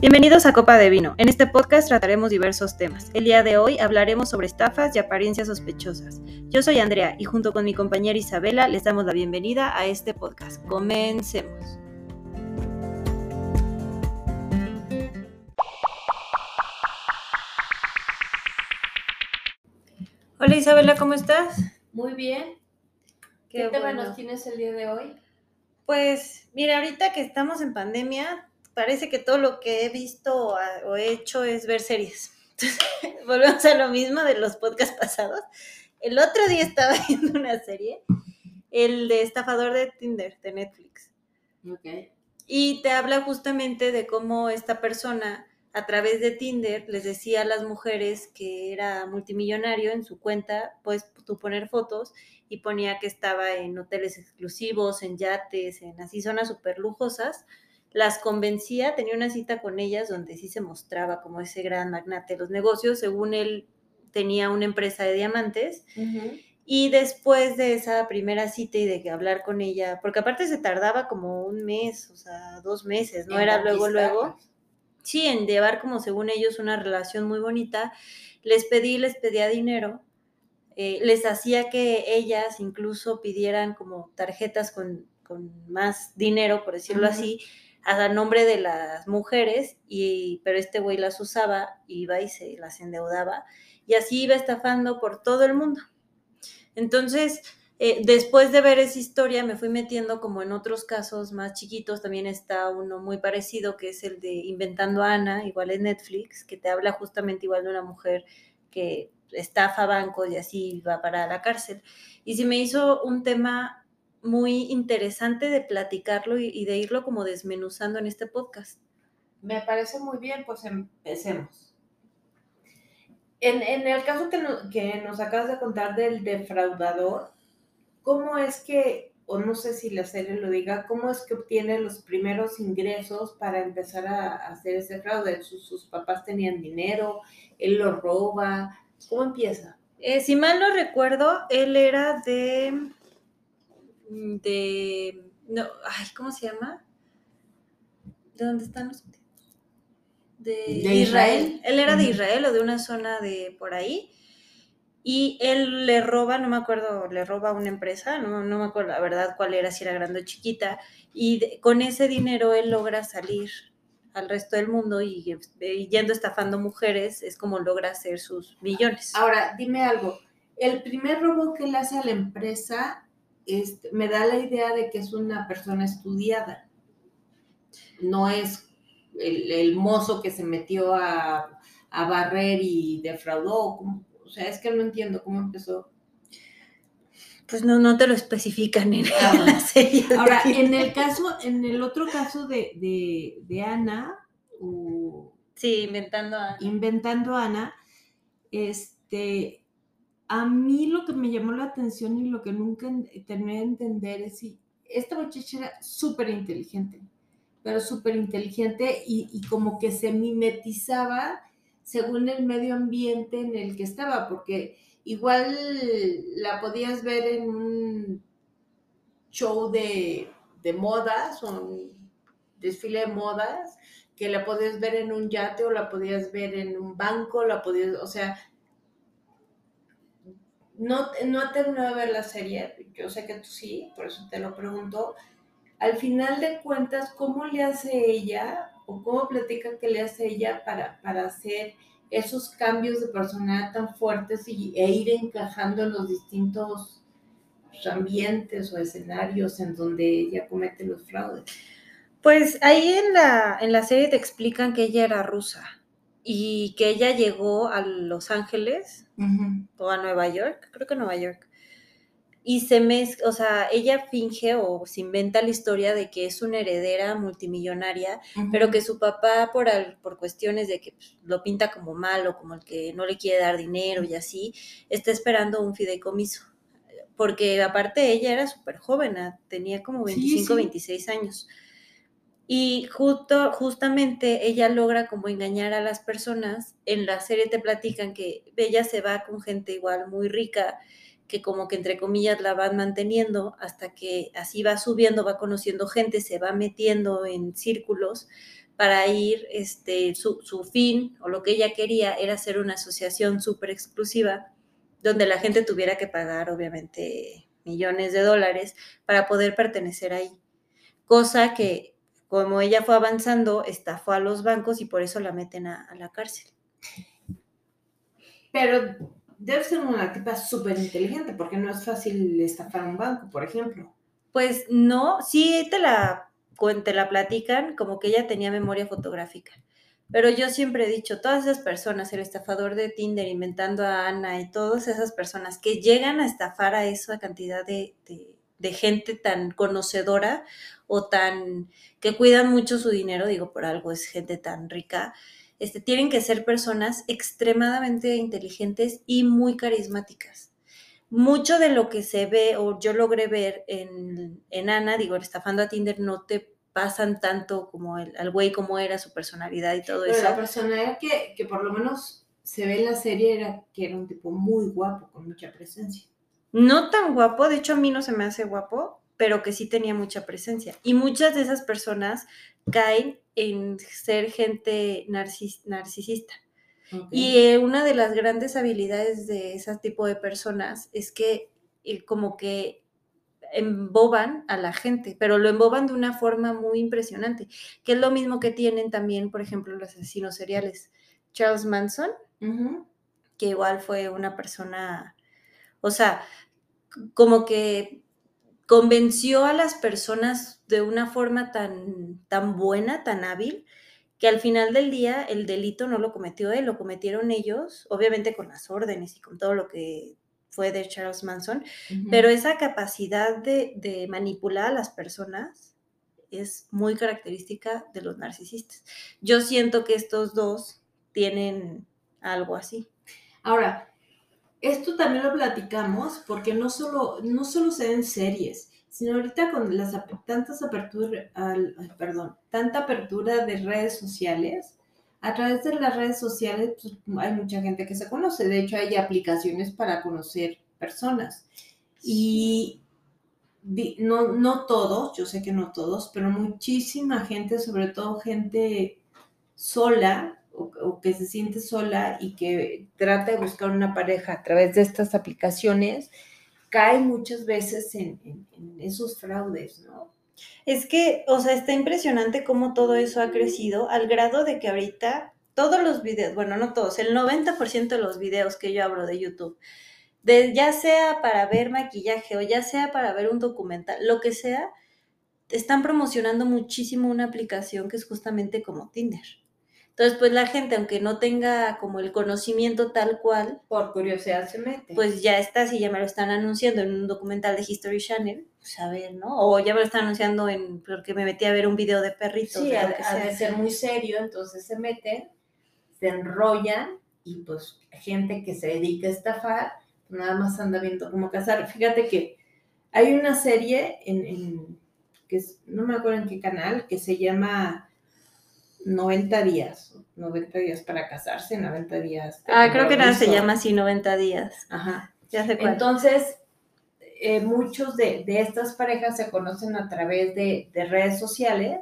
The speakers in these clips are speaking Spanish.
Bienvenidos a Copa de Vino. En este podcast trataremos diversos temas. El día de hoy hablaremos sobre estafas y apariencias sospechosas. Yo soy Andrea y junto con mi compañera Isabela les damos la bienvenida a este podcast. Comencemos. Hola Isabela, ¿cómo estás? Muy bien. ¿Qué, tema nos tienes el día de hoy? Pues mira, ahorita que estamos en pandemia, parece que todo lo que he visto o he hecho es ver series. volvemos a lo mismo de los podcasts pasados. El otro día estaba viendo una serie, el de Estafador de Tinder, de Netflix. Y te habla justamente de cómo esta persona a través de Tinder les decía a las mujeres que era multimillonario en su cuenta, puedes tú poner fotos y ponía que estaba en hoteles exclusivos, en yates, en así zonas súper lujosas las convencía, tenía una cita con ellas donde sí se mostraba como ese gran magnate de los negocios, según él tenía una empresa de diamantes. Y después de esa primera cita y de que hablar con ella, porque aparte se tardaba como un mes, o sea, dos meses, no era luego, luego. Sí, en llevar como según ellos una relación muy bonita. Les pedí, les pedía dinero, eh, les hacía que ellas incluso pidieran como tarjetas con, más dinero, por decirlo así, a nombre de las mujeres, y, pero este güey las usaba, iba y se las endeudaba, y así iba estafando por todo el mundo. Entonces, eh, después de ver esa historia, me fui metiendo como en otros casos más chiquitos, también está uno muy parecido, que es el de Inventando Ana, igual en Netflix, que te habla justamente igual de una mujer que estafa bancos y así va para la cárcel. Y si me hizo un tema muy interesante de platicarlo y, de irlo como desmenuzando en este podcast. Me parece muy bien, pues empecemos. En, el caso que, que nos acabas de contar del defraudador, ¿cómo es que, o no sé si la serie lo diga, cómo es que obtiene los primeros ingresos para empezar a, hacer ese fraude? Sus, papás tenían dinero, él lo roba, ¿cómo empieza? Eh, si mal no recuerdo, él era de de, no, ay, ¿cómo se llama? ¿De dónde están los? De, Israel. Él era de Israel o de una zona de por ahí. Y él le roba, no me acuerdo, le roba a una empresa, no, no me acuerdo la verdad cuál era, si era grande o chiquita. Y con ese dinero él logra salir al resto del mundo y, y, yendo estafando mujeres es como logra hacer sus millones. Ahora, dime algo. El primer robo que él hace a la empresa este, me da la idea de que es una persona estudiada. No es el, mozo que se metió a, barrer y defraudó. O sea, es que no entiendo cómo empezó. Pues no, no te lo especifican en ah, la serie. Ahora, en el caso, en el otro caso de, de, Ana, sí, inventando a Ana. Inventando a Ana, este, a mí lo que me llamó la atención y lo que nunca terminé de entender es si esta muchacha era súper inteligente, pero súper inteligente y, como que se mimetizaba según el medio ambiente en el que estaba, porque igual la podías ver en un show de, de modas o un desfile de modas, que la podías ver en un yate o la podías ver en un banco, la podías, o sea, no, no he terminado de ver la serie, yo sé que tú sí, por eso te lo pregunto. Al final de cuentas, ¿cómo le hace ella o cómo platica que le hace ella para, para hacer esos cambios de personalidad tan fuertes y, e ir encajando en los distintos ambientes o escenarios en donde ella comete los fraudes? Pues ahí en la, en la serie te explican que ella era rusa y que ella llegó a Los Ángeles o a Nueva York, creo que Nueva York. Y se mezcla, o sea, ella finge o se inventa la historia de que es una heredera multimillonaria, pero que su papá, por, por cuestiones de que pues, lo pinta como malo, como el que no le quiere dar dinero y así, está esperando un fideicomiso. Porque aparte ella era súper joven, tenía como 25, 26 años. Y justo, justamente ella logra como engañar a las personas. En la serie te platican que ella se va con gente igual muy rica, que como que entre comillas la van manteniendo hasta que así va subiendo, va conociendo gente, se va metiendo en círculos para ir, este, su, su fin o lo que ella quería era hacer una asociación súper exclusiva donde la gente tuviera que pagar, obviamente, millones de dólares para poder pertenecer ahí. Cosa que, como ella fue avanzando, estafó a los bancos y por eso la meten a, a la cárcel. Pero debe ser una tipa súper inteligente, porque no es fácil estafar un banco, por ejemplo. Pues no, sí te la, te la platican como que ella tenía memoria fotográfica. Pero yo siempre he dicho, todas esas personas, el estafador de Tinder inventando a Ana y todas esas personas que llegan a estafar a esa cantidad de, de, de gente tan conocedora o tan que cuidan mucho su dinero, digo, por algo es gente tan rica, este, tienen que ser personas extremadamente inteligentes y muy carismáticas. Mucho de lo que se ve o yo logré ver en, en Ana, digo, estafando a Tinder, no te pasan tanto como el, al güey como era su personalidad y todo Pero eso. la personalidad que, que por lo menos se ve en la serie era que era un tipo muy guapo, con mucha presencia. No tan guapo, de hecho a mí no se me hace guapo, pero que sí tenía mucha presencia. Y muchas de esas personas caen en ser gente narcis narcisista. Okay. Y eh, una de las grandes habilidades de ese tipo de personas es que eh, como que emboban a la gente, pero lo emboban de una forma muy impresionante, que es lo mismo que tienen también, por ejemplo, los asesinos seriales. Charles Manson, uh -huh. que igual fue una persona, o sea, como que convenció a las personas de una forma tan, tan buena, tan hábil, que al final del día el delito no lo cometió él, lo cometieron ellos, obviamente con las órdenes y con todo lo que fue de Charles Manson, uh -huh. pero esa capacidad de, de, manipular a las personas es muy característica de los narcisistas. Yo siento que estos dos tienen algo así. Ahora, esto también lo platicamos porque no solo, no solo se ven series, sino ahorita con las tantas aperturas, perdón, tanta apertura de redes sociales, a través de las redes sociales pues, hay mucha gente que se conoce, de hecho hay aplicaciones para conocer personas. Y no, no todos, yo sé que no todos, pero muchísima gente, sobre todo gente sola o, o, que se siente sola y que trata de buscar una pareja a través de estas aplicaciones, cae muchas veces en, en, en esos fraudes, ¿no? Es que, o sea, está impresionante cómo todo eso ha crecido al grado de que ahorita todos los videos, bueno, no todos, el 90% de los videos que yo abro de YouTube, de, ya sea para ver maquillaje o ya sea para ver un documental, lo que sea, están promocionando muchísimo una aplicación que es justamente como Tinder. Entonces, pues la gente, aunque no tenga como el conocimiento tal cual, por curiosidad se mete. Pues ya está, si ya me lo están anunciando en un documental de History Channel, pues a ver, ¿no? O ya me lo están anunciando en, porque me metí a ver un video de perritos. Sí, de ha, lo que ha de ser muy serio, entonces se meten, se enrollan y pues gente que se dedica a estafar, nada más anda viendo cómo casar. Fíjate que hay una serie en, en que es, no me acuerdo en qué canal, que se llama 90 días, 90 días para casarse, 90 días. Ah, creo que nada se llama así 90 días. Ajá. Ya sé cuál. Entonces, eh, muchos de, de, estas parejas se conocen a través de, de redes sociales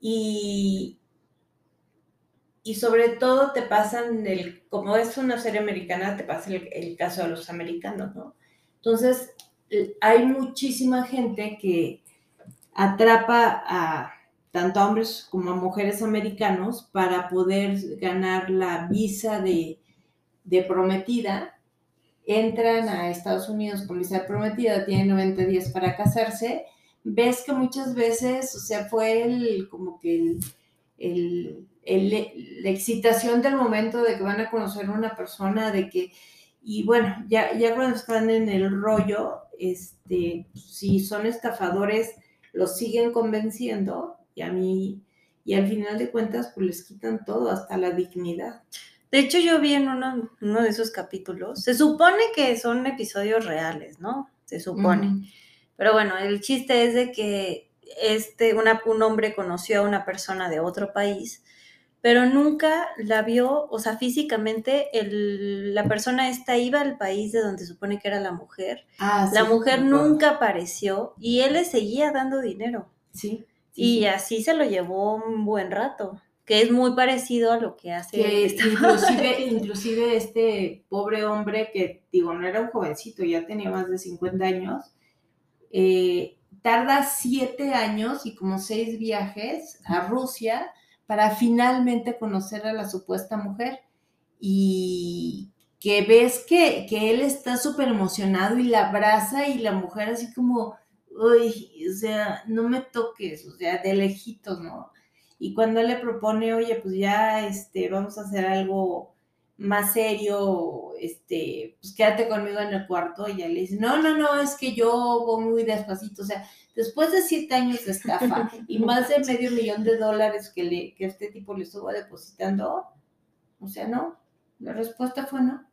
y, y sobre todo te pasan, el, como es una serie americana, te pasa el, el caso de los americanos, ¿no? Entonces, hay muchísima gente que atrapa a tanto a hombres como a mujeres americanos para poder ganar la visa de, prometida. Entran a Estados Unidos con visa de prometida, tienen 90 días para casarse. Ves que muchas veces, o sea, fue el, como que la excitación del momento de que van a conocer a una persona, de que, y bueno, ya, ya cuando están en el rollo, este, si son estafadores, los siguen convenciendo y a mí, y al final de cuentas, pues les quitan todo, hasta la dignidad. De hecho, yo vi en uno, uno de esos capítulos, se supone que son episodios reales, ¿no? Se supone. Uh -huh. Pero bueno, el chiste es de que este, una, un hombre conoció a una persona de otro país, pero nunca la vio, o sea, físicamente el, la persona esta iba al país de donde supone que era la mujer. Ah, la sí, mujer nunca apareció y él le seguía dando dinero. Sí y así se lo llevó un buen rato, que es muy parecido a lo que hace. Que inclusive, inclusive este pobre hombre que, digo, no era un jovencito, ya tenía más de 50 años, eh, tarda siete años y como seis viajes a Rusia para finalmente conocer a la supuesta mujer. Y que ves que, que él está súper emocionado y la abraza y la mujer así como, uy, o sea, no me toques, o sea, de lejitos, ¿no? Y cuando él le propone, oye, pues ya, este, vamos a hacer algo más serio, este, pues quédate conmigo en el cuarto, y ella le dice, no, no, no, es que yo voy muy despacito, o sea, después de siete años de estafa y más de medio millón de dólares que, le, que este tipo le estuvo depositando, o sea, no, la respuesta fue no.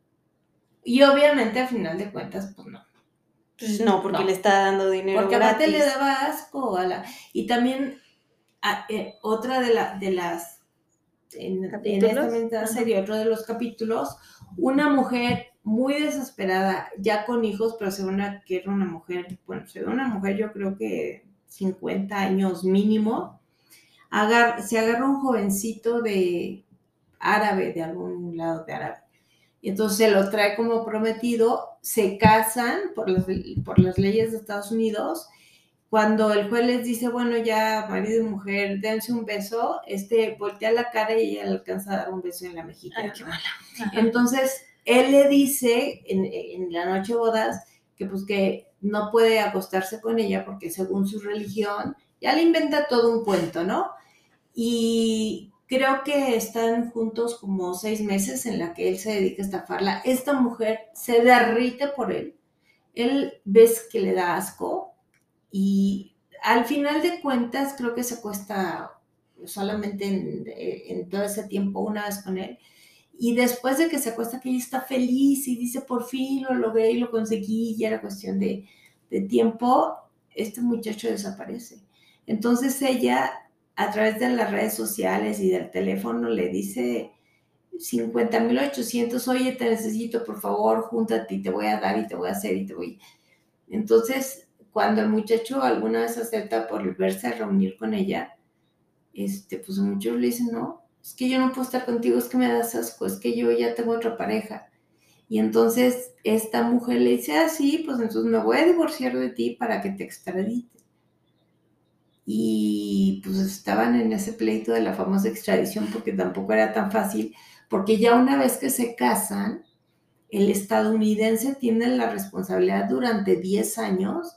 Y obviamente, a final de cuentas, pues no. Pues no, porque le está dando dinero. Porque aparte le daba asco a la. Y también eh, otra de, la, de las. En, en esta serie, otro de los capítulos, una mujer muy desesperada, ya con hijos, pero se ve que era una mujer, bueno, se ve una mujer, yo creo que 50 años mínimo, se agarra un jovencito de árabe, de algún lado de árabe, y entonces se lo trae como prometido, se casan por las, por las leyes de Estados Unidos. Cuando el juez les dice, bueno, ya marido y mujer, dense un beso, este voltea la cara y ella le alcanza a dar un beso en la mejilla. Entonces, él le dice en, en la noche de bodas que pues que no puede acostarse con ella porque según su religión, ya le inventa todo un cuento, ¿no? Y Creo que están juntos como seis meses en la que él se dedica a estafarla. Esta mujer se derrite por él. Él ves que le da asco y al final de cuentas creo que se acuesta solamente en, todo ese tiempo una vez con él. Y después de que se acuesta que ella está feliz y dice por fin lo logré y lo conseguí, y era cuestión de, de tiempo, este muchacho desaparece. Entonces ella a través de las redes sociales y del teléfono le dice 50.800, oye, te necesito, por favor, júntate y te voy a dar y te voy a hacer y te voy. Entonces, cuando el muchacho alguna vez acepta por verse a reunir con ella, este, pues muchos le dicen, no, es que yo no puedo estar contigo, es que me das asco, es que yo ya tengo otra pareja. Y entonces esta mujer le dice, ah, sí, pues entonces me voy a divorciar de ti para que te extradite y pues estaban en ese pleito de la famosa extradición porque tampoco era tan fácil, porque ya una vez que se casan, el estadounidense tiene la responsabilidad durante 10 años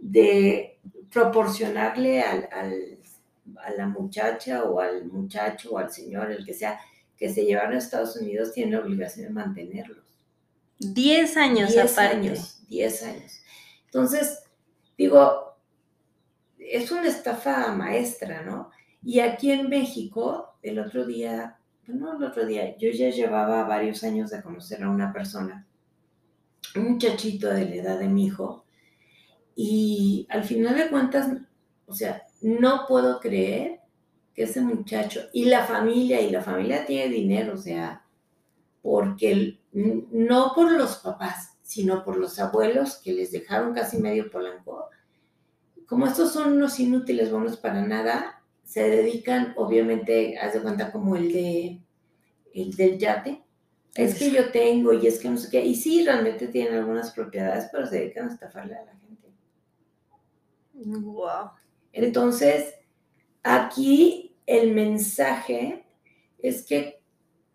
de proporcionarle al, a la muchacha o al muchacho o al señor, el que sea, que se llevaron a Estados Unidos, tiene la obligación de mantenerlos. 10 años 10 años, 10 años. Entonces, digo, es una estafa maestra, ¿no? Y aquí en México, el otro día, no el otro día, yo ya llevaba varios años de conocer a una persona, un muchachito de la edad de mi hijo, y al final de cuentas, o sea, no puedo creer que ese muchacho y la familia, y la familia tiene dinero, o sea, porque no por los papás, sino por los abuelos que les dejaron casi medio polanco, como estos son unos inútiles buenos para nada, se dedican, obviamente, haz de cuenta como el de el del yate. Es que yo tengo y es que no sé qué. Y sí, realmente tienen algunas propiedades, pero se dedican a estafarle a la gente. Wow. Entonces, aquí el mensaje es que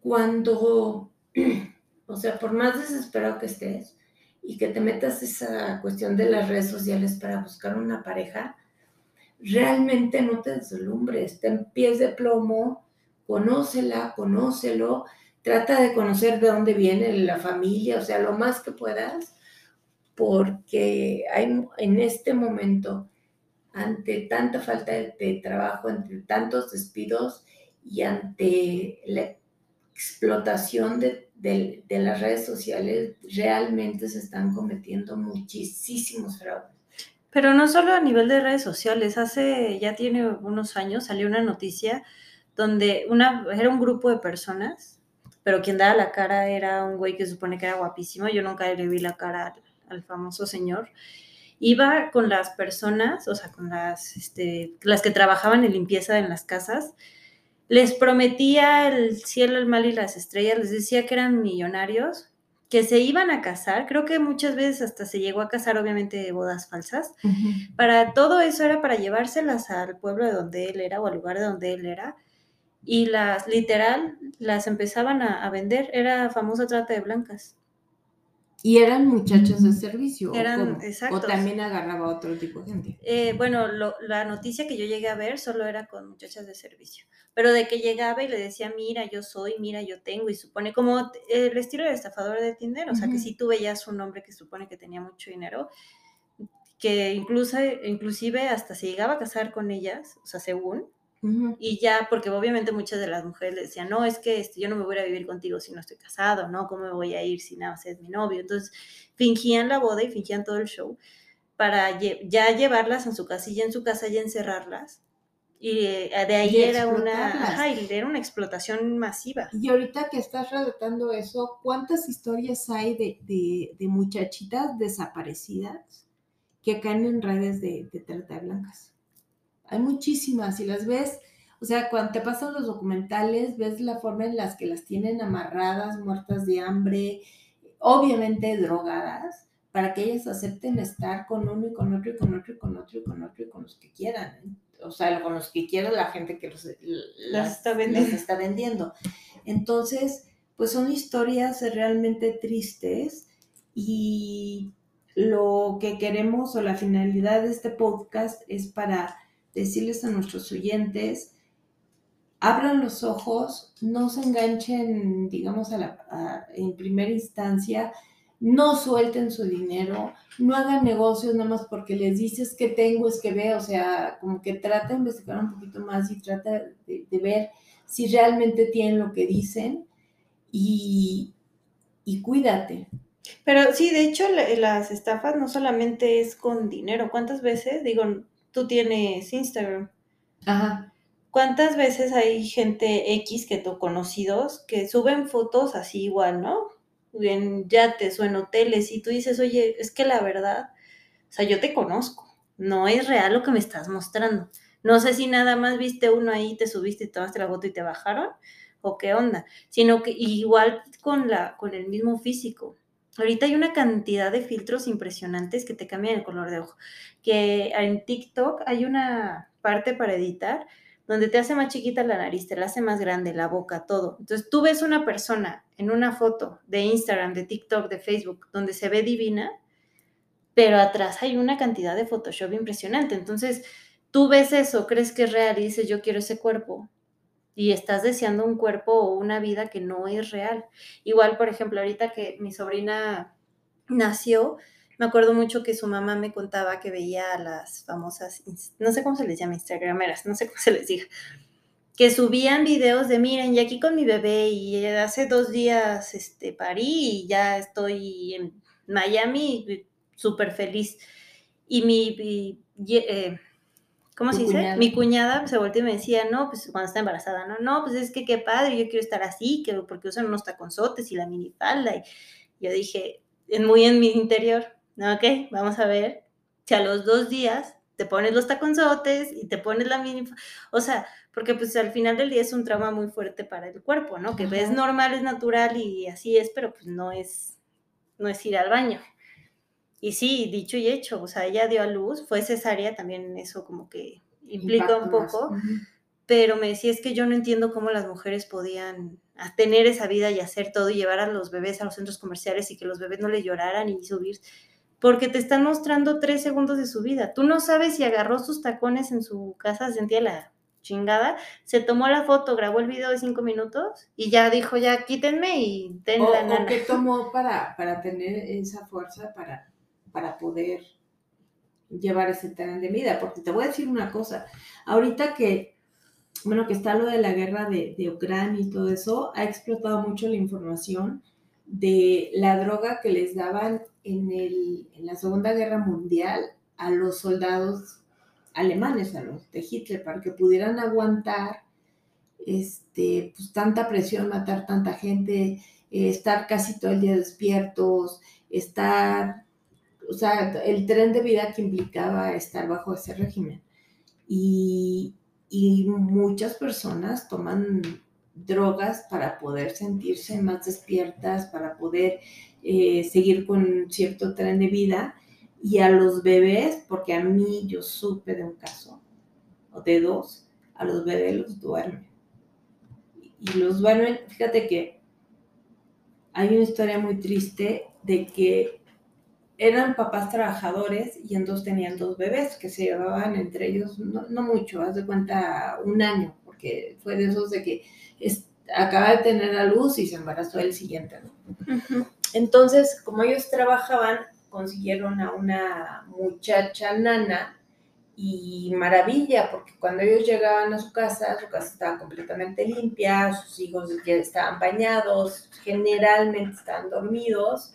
cuando, o sea, por más desesperado que estés, y que te metas esa cuestión de las redes sociales para buscar una pareja, realmente no te deslumbres, ten pies de plomo, conócela, conócelo, trata de conocer de dónde viene la familia, o sea, lo más que puedas, porque hay en este momento, ante tanta falta de, trabajo, ante tantos despidos y ante la explotación de de, las redes sociales realmente se están cometiendo muchísimos fraudes. Pero no solo a nivel de redes sociales, hace ya tiene unos años salió una noticia donde una, era un grupo de personas, pero quien daba la cara era un güey que supone que era guapísimo, yo nunca le vi la cara al, famoso señor, iba con las personas, o sea, con las, este, las que trabajaban en limpieza en las casas, les prometía el cielo, el mal y las estrellas, les decía que eran millonarios, que se iban a casar, creo que muchas veces hasta se llegó a casar, obviamente, de bodas falsas. Para todo eso era para llevárselas al pueblo de donde él era o al lugar de donde él era. Y las, literal, las empezaban a, a vender. Era famosa trata de blancas. Y eran muchachos de servicio. Eran, ¿o, o también agarraba otro tipo de gente. Eh, bueno, lo, la noticia que yo llegué a ver solo era con muchachas de servicio. Pero de que llegaba y le decía, mira, yo soy, mira, yo tengo, y supone como el estilo del estafador de Tinder, o sea, que si tú veías un hombre que supone que tenía mucho dinero, que incluso, inclusive hasta se llegaba a casar con ellas, o sea, según, y ya, porque obviamente muchas de las mujeres le decían, no, es que este, yo no me voy a vivir contigo si no estoy casado, ¿no? ¿Cómo me voy a ir si nada más es mi novio? Entonces, fingían la boda y fingían todo el show para ya llevarlas en su casilla, en su casa y encerrarlas. Y eh, de ahí era una, era una explotación masiva. Y ahorita que estás relatando eso, ¿cuántas historias hay de, de, de muchachitas desaparecidas que caen en redes de, de trata de blancas? Hay muchísimas y las ves, o sea, cuando te pasan los documentales, ves la forma en las que las tienen amarradas, muertas de hambre, obviamente drogadas, para que ellas acepten estar con uno y con otro y con otro y con otro y con otro y con los que quieran. O sea, con los que quiera la gente que los, las, está vendiendo. está vendiendo. Entonces, pues son historias realmente tristes y lo que queremos o la finalidad de este podcast es para decirles a nuestros oyentes, abran los ojos, no se enganchen, digamos, en primera instancia, no suelten su dinero, no hagan negocios nada más porque les dices que tengo, es que veo, o sea, como que trata de investigar un poquito más y trata de, ver si realmente tienen lo que dicen y, y cuídate. Pero sí, de hecho, las estafas no solamente es con dinero. ¿Cuántas veces, digo, tú tienes Instagram. Ajá. ¿Cuántas veces hay gente X que tú conocidos que suben fotos así igual, ¿no? En yates o en hoteles y tú dices, oye, es que la verdad, o sea, yo te conozco, no es real lo que me estás mostrando. No sé si nada más viste uno ahí, te subiste y tomaste la foto y te bajaron, o qué onda, sino que igual con, la, con el mismo físico. Ahorita hay una cantidad de filtros impresionantes que te cambian el color de ojo. Que en TikTok hay una parte para editar donde te hace más chiquita la nariz, te la hace más grande, la boca, todo. Entonces tú ves una persona en una foto de Instagram, de TikTok, de Facebook, donde se ve divina, pero atrás hay una cantidad de Photoshop impresionante. Entonces tú ves eso, crees que es real y dices, yo quiero ese cuerpo, y estás deseando un cuerpo o una vida que no es real. Igual, por ejemplo, ahorita que mi sobrina nació, me acuerdo mucho que su mamá me contaba que veía a las famosas, no sé cómo se les llama, instagrameras, no sé cómo se les diga, que subían videos de, miren, y aquí con mi bebé, y hace dos días este, parí y ya estoy en Miami súper feliz. Y mi, eh, ¿cómo se dice? Mi cuñada se volteó y me decía, no, pues cuando está embarazada, no, no, pues es que qué padre, yo quiero estar así, que, porque usan unos taconzotes y la minifalda. Y yo dije, muy en mi interior, ok, vamos a ver si a los dos días te pones los taconzotes y te pones la minifalda, o sea, porque pues al final del día es un trauma muy fuerte para el cuerpo, ¿no? Que es normal, es natural y así es, pero pues no es, no es ir al baño. Y sí, dicho y hecho, o sea, ella dio a luz, fue cesárea, también eso como que implica un poco, pero me decía, es que yo no entiendo cómo las mujeres podían tener esa vida y hacer todo y llevar a los bebés a los centros comerciales y que los bebés no le lloraran y subir, porque te están mostrando tres segundos de su vida. Tú no sabes si agarró sus tacones en su casa, sentía la chingada, se tomó la foto, grabó el video de cinco minutos y ya dijo, ya quítenme y ten la nana. qué tomó para, para tener esa fuerza para para poder llevar ese tren de vida. Porque te voy a decir una cosa, ahorita que, bueno, que está lo de la guerra de, Ucrania y todo eso, ha explotado mucho la información de la droga que les daban en, la Segunda Guerra Mundial a los soldados alemanes, a los de Hitler, para que pudieran aguantar este, pues, tanta presión, matar tanta gente, eh, estar casi todo el día despiertos, estar o sea, el tren de vida que implicaba estar bajo ese régimen. Y, y muchas personas toman drogas para poder sentirse más despiertas, para poder eh, seguir con cierto tren de vida. Y a los bebés, porque a mí yo supe de un caso, o de dos, a los bebés los duermen. Y los duermen, fíjate que hay una historia muy triste de que eran papás trabajadores y entonces tenían dos bebés que se llevaban entre ellos, no, mucho, haz de cuenta un año, porque fue de esos de que acaba de tener a luz y se embarazó el siguiente. Entonces, como ellos trabajaban, consiguieron a una muchacha nana y maravilla, porque cuando ellos llegaban a su casa, su casa estaba completamente limpia, sus hijos ya estaban bañados, generalmente estaban dormidos,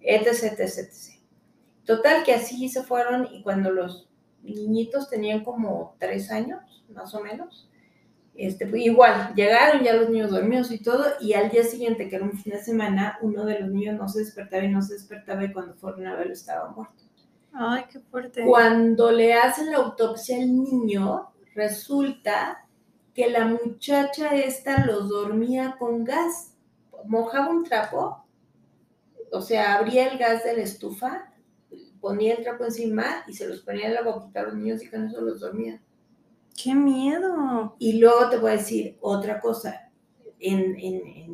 etc, etc, etc. Total que así se fueron y cuando los niñitos tenían como tres años, más o menos, este, pues, igual, llegaron ya los niños dormidos y todo, y al día siguiente, que era un fin de semana, uno de los niños no se despertaba y no se despertaba y cuando fueron a verlo estaba muerto. Ay, qué fuerte. Cuando le hacen la autopsia al niño, resulta que la muchacha esta los dormía con gas. Mojaba un trapo, o sea, abría el gas de la estufa, ponía el trapo encima y se los ponía en la boquita a los niños y con eso los dormía. ¡Qué miedo! Y luego te voy a decir otra cosa. En,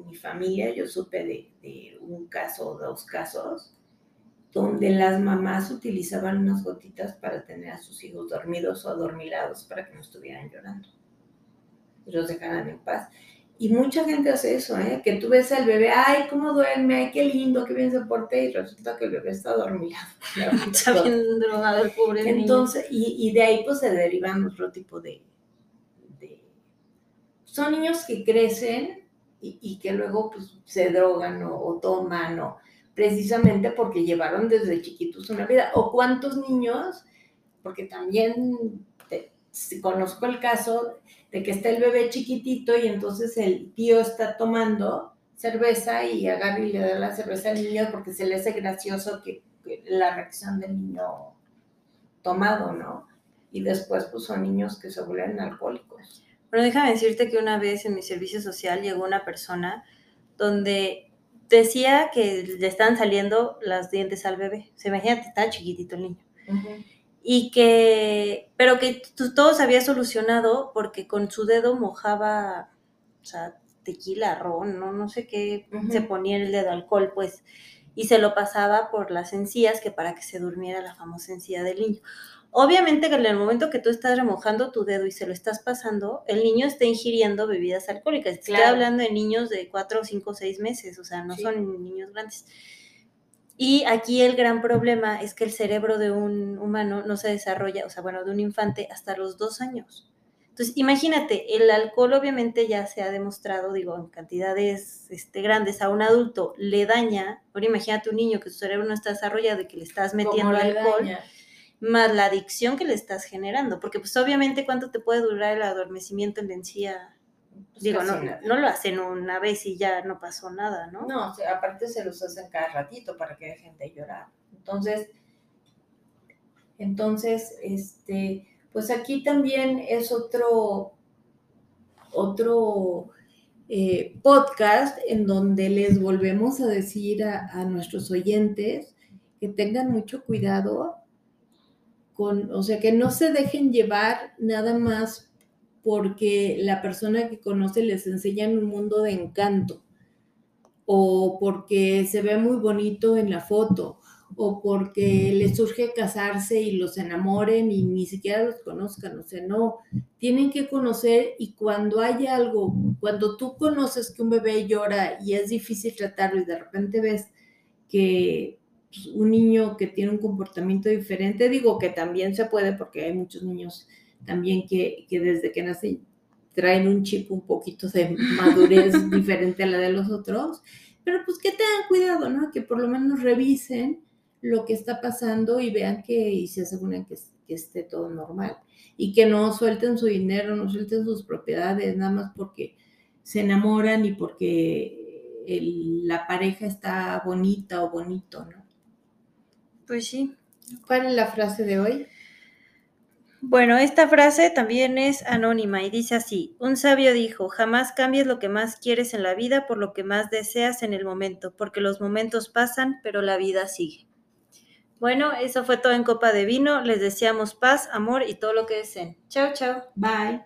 mi familia yo supe de, de un caso o dos casos donde las mamás utilizaban unas gotitas para tener a sus hijos dormidos o adormilados para que no estuvieran llorando y los dejaran en paz. Y mucha gente hace eso, ¿eh? que tú ves al bebé, ay, cómo duerme, ay, qué lindo, qué bien se porta, y resulta que el bebé está dormilado. está bien drogado el pobre Entonces, Y, de ahí pues se derivan otro tipo de, Son niños que crecen y, que luego pues se drogan o, toman, o precisamente porque llevaron desde chiquitos una vida. O cuántos niños, porque también conozco el caso de que está el bebé chiquitito y entonces el tío está tomando cerveza y agarra y le da la cerveza al niño porque se le hace gracioso que, la reacción del niño tomado, ¿no? Y después pues son niños que se vuelven alcohólicos. Bueno, déjame decirte que una vez en mi servicio social llegó una persona donde decía que le están saliendo las dientes al bebé. Se imagínate, está chiquitito el niño y que, pero que todo se había solucionado porque con su dedo mojaba, o sea, tequila, ron, no, no sé qué, se ponía el dedo alcohol, pues, y se lo pasaba por las encías, que para que se durmiera la famosa encía del niño. Obviamente que en el momento que tú estás remojando tu dedo y se lo estás pasando, el niño está ingiriendo bebidas alcohólicas. Estoy hablando de niños de 4, 5, 6 meses, o sea, no son niños grandes. Y aquí el gran problema es que el cerebro de un humano no se desarrolla, o sea, bueno, de un infante hasta los dos años. Entonces, imagínate, el alcohol obviamente ya se ha demostrado, digo, en cantidades este, grandes a un adulto le daña. Ahora imagínate un niño que su cerebro no está desarrollado y que le estás metiendo alcohol, más la adicción que le estás generando, porque pues obviamente cuánto te puede durar el adormecimiento en la encía pues Digo, no, no, lo hacen una vez y ya no pasó nada, ¿no? No, aparte se los hacen cada ratito para que dejen de llorar. Entonces, entonces, este, pues aquí también es otro, otro eh, podcast en donde les volvemos a decir a, a, nuestros oyentes que tengan mucho cuidado con, o sea, que no se dejen llevar nada más porque la persona que conoce les enseña en un mundo de encanto, o porque se ve muy bonito en la foto, o porque les surge casarse y los enamoren y ni siquiera los conozcan, o sea, no, tienen que conocer y cuando hay algo, cuando tú conoces que un bebé llora y es difícil tratarlo y de repente ves que pues, un niño que tiene un comportamiento diferente, digo que también se puede porque hay muchos niños también que, desde que nacen traen un chip un poquito de madurez diferente a la de los otros, pero pues que tengan cuidado, ¿no? Que por lo menos revisen lo que está pasando y vean que y se aseguren que, que esté todo normal y que no suelten su dinero, no suelten sus propiedades, nada más porque se enamoran y porque la pareja está bonita o bonito, ¿no? Pues sí. ¿Cuál es la frase de hoy? Bueno, esta frase también es anónima y dice así, un sabio dijo, jamás cambies lo que más quieres en la vida por lo que más deseas en el momento, porque los momentos pasan, pero la vida sigue. Bueno, eso fue todo en Copa de Vino. Les deseamos paz, amor y todo lo que deseen. Chao, chao. Bye.